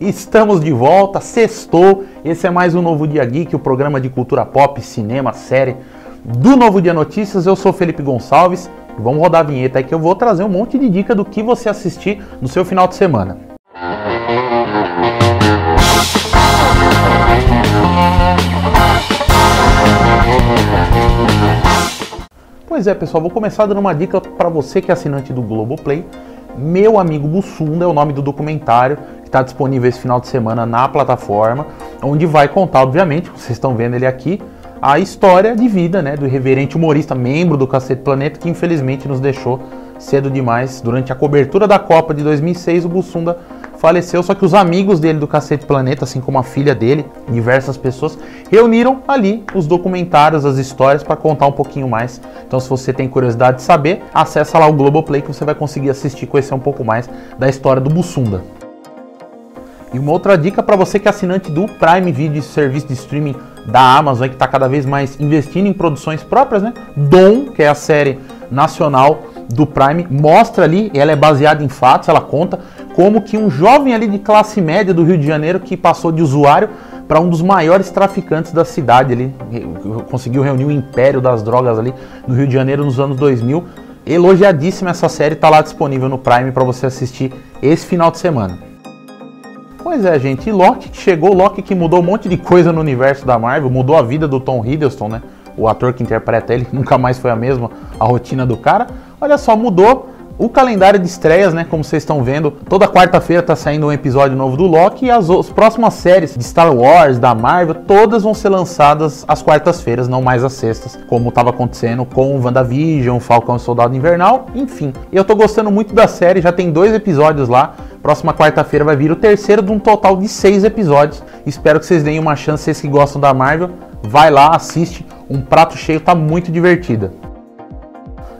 Estamos de volta, sextou. Esse é mais um Novo Dia Geek, o programa de cultura pop, cinema, série do Novo Dia Notícias. Eu sou Felipe Gonçalves. Vamos rodar a vinheta aí que eu vou trazer um monte de dica do que você assistir no seu final de semana. Pois é, pessoal, vou começar dando uma dica para você que é assinante do Globoplay. Meu Amigo Bussunda é o nome do documentário está disponível esse final de semana na plataforma, onde vai contar, obviamente, vocês estão vendo ele aqui, a história de vida né, do irreverente humorista, membro do Cacete Planeta, que infelizmente nos deixou cedo demais. Durante a cobertura da Copa de 2006, o Bussunda faleceu, só que os amigos dele do Cacete Planeta, assim como a filha dele, diversas pessoas, reuniram ali os documentários, as histórias para contar um pouquinho mais. Então, se você tem curiosidade de saber, acessa lá o Globoplay que você vai conseguir assistir, conhecer um pouco mais da história do Bussunda. E uma outra dica para você que é assinante do Prime Video, serviço de streaming da Amazon, que está cada vez mais investindo em produções próprias, né? Dom, que é a série nacional do Prime, mostra ali, ela é baseada em fatos, ela conta como que um jovem ali de classe média do Rio de Janeiro que passou de usuário para um dos maiores traficantes da cidade ali, conseguiu reunir o império das drogas ali no Rio de Janeiro nos anos 2000. Elogiadíssima essa série, está lá disponível no Prime para você assistir esse final de semana. Pois é, gente, e Loki que chegou, Loki que mudou um monte de coisa no universo da Marvel, mudou a vida do Tom Hiddleston, né? O ator que interpreta ele, nunca mais foi a mesma a rotina do cara. Olha só, mudou o calendário de estreias, né, como vocês estão vendo, toda quarta-feira está saindo um episódio novo do Loki e as, as, próximas séries de Star Wars, da Marvel, todas vão ser lançadas às quartas-feiras, não mais às sextas, como estava acontecendo com o WandaVision, Falcão Soldado Invernal, enfim. E eu estou gostando muito da série, já tem dois episódios lá. Próxima quarta-feira vai vir o terceiro de um total de seis episódios. Espero que vocês deem uma chance, vocês que gostam da Marvel. Vai lá, assiste. Um prato cheio, tá muito divertida.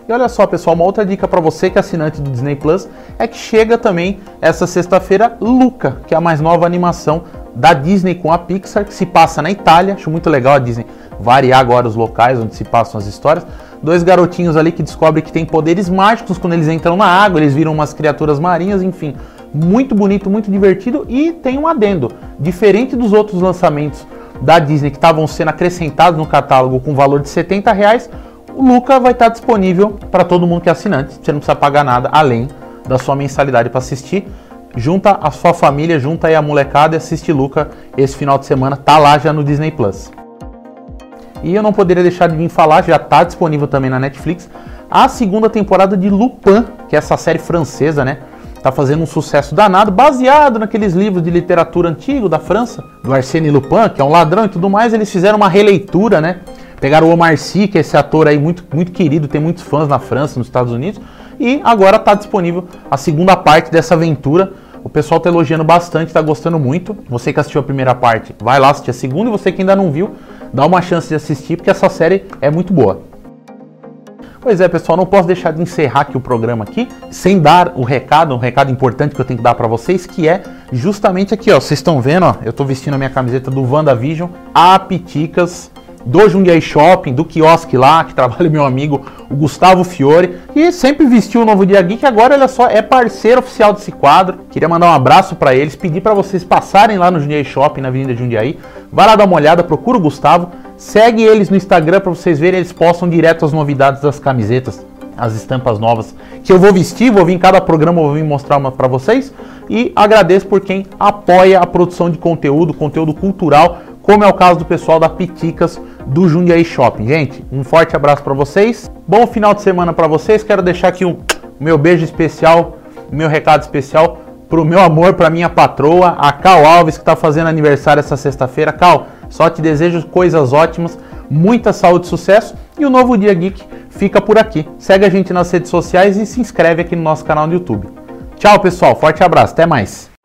E olha só, pessoal, uma outra dica para você que é assinante do Disney Plus é que chega também essa sexta-feira Luca, que é a mais nova animação da Disney com a Pixar, que se passa na Itália. Acho muito legal a Disney variar agora os locais onde se passam as histórias. Dois garotinhos ali que descobrem que têm poderes mágicos quando eles entram na água, eles viram umas criaturas marinhas, enfim. Muito bonito, muito divertido e tem um adendo. Diferente dos outros lançamentos da Disney que estavam sendo acrescentados no catálogo com valor de 70 reais, o Luca vai estar disponível para todo mundo que é assinante. Você não precisa pagar nada além da sua mensalidade para assistir. Junta a sua família, junta aí a molecada e assiste Luca esse final de semana. Tá lá já no Disney Plus. E eu não poderia deixar de vir falar, já está disponível também na Netflix, a segunda temporada de Lupin, que é essa série francesa, né? Tá fazendo um sucesso danado, baseado naqueles livros de literatura antigo da França, do Arsène Lupin, que é um ladrão e tudo mais. Eles fizeram uma releitura, né? Pegaram o Omar Sy, que é esse ator aí muito, muito querido, tem muitos fãs na França, nos Estados Unidos, e agora está disponível a segunda parte dessa aventura. O pessoal está elogiando bastante, está gostando muito. Você que assistiu a primeira parte, vai lá assistir a segunda, e você que ainda não viu, dá uma chance de assistir, porque essa série é muito boa. Pois é, pessoal, não posso deixar de encerrar aqui o programa aqui sem dar o recado, um recado importante que eu tenho que dar para vocês, que é justamente aqui, ó. Vocês estão vendo, ó, eu estou vestindo a minha camiseta do WandaVision, a Piticas do Jundiaí Shopping, do quiosque lá, que trabalha meu amigo, o Gustavo Fiore, que sempre vestiu o Novo Dia Geek, agora é só é parceiro oficial desse quadro. Queria mandar um abraço para eles, pedir para vocês passarem lá no Jundiaí Shopping, na Avenida Jundiaí. Vai lá dar uma olhada, procura o Gustavo, segue eles no Instagram para vocês verem, eles postam direto as novidades das camisetas, as estampas novas que eu vou vestir, vou vir em cada programa, vou vir mostrar uma para vocês. E agradeço por quem apoia a produção de conteúdo, conteúdo cultural, como é o caso do pessoal da Piticas do Jundiaí Shopping. Gente, um forte abraço para vocês. Bom final de semana para vocês. Quero deixar aqui o um, meu beijo especial, o meu recado especial pro meu amor, para minha patroa, a Cal Alves, que está fazendo aniversário essa sexta-feira. Cal, só te desejo coisas ótimas, muita saúde e sucesso. E o Novo Dia Geek fica por aqui. Segue a gente nas redes sociais e se inscreve aqui no nosso canal no YouTube. Tchau, pessoal. Forte abraço. Até mais.